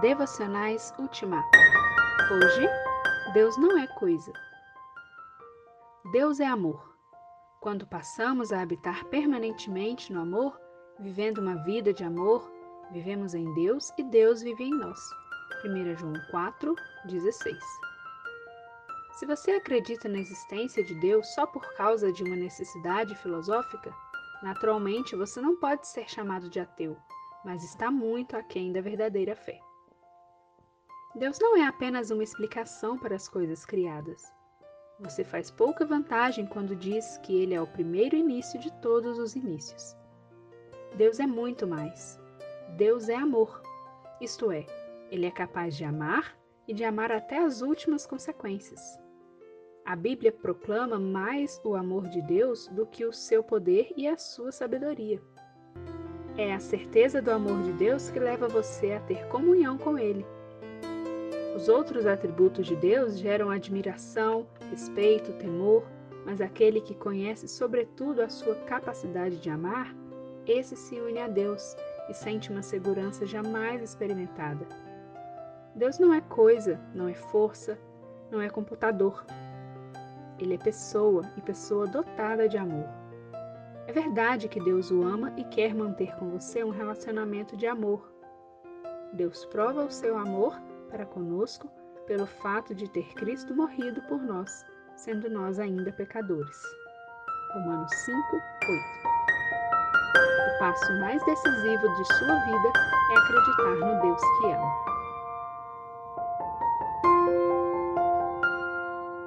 Devocionais Ultimato. Hoje, Deus não é coisa. Deus é amor. Quando passamos a habitar permanentemente no amor, vivendo uma vida de amor, vivemos em Deus e Deus vive em nós. 1 João 4, 16. Se você acredita na existência de Deus só por causa de uma necessidade filosófica, naturalmente você não pode ser chamado de ateu, mas está muito aquém da verdadeira fé. Deus não é apenas uma explicação para as coisas criadas. Você faz pouca vantagem quando diz que Ele é o primeiro início de todos os inícios. Deus é muito mais. Deus é amor, isto é, Ele é capaz de amar e de amar até as últimas consequências. A Bíblia proclama mais o amor de Deus do que o seu poder e a sua sabedoria. É a certeza do amor de Deus que leva você a ter comunhão com Ele. Os outros atributos de Deus geram admiração, respeito, temor, mas aquele que conhece sobretudo a sua capacidade de amar, esse se une a Deus e sente uma segurança jamais experimentada. Deus não é coisa, não é força, não é computador. Ele é pessoa e pessoa dotada de amor. É verdade que Deus o ama e quer manter com você um relacionamento de amor. Deus prova o seu amor para conosco pelo fato de ter Cristo morrido por nós, sendo nós ainda pecadores. Romanos 5, 8. O passo mais decisivo de sua vida é acreditar no Deus que ama.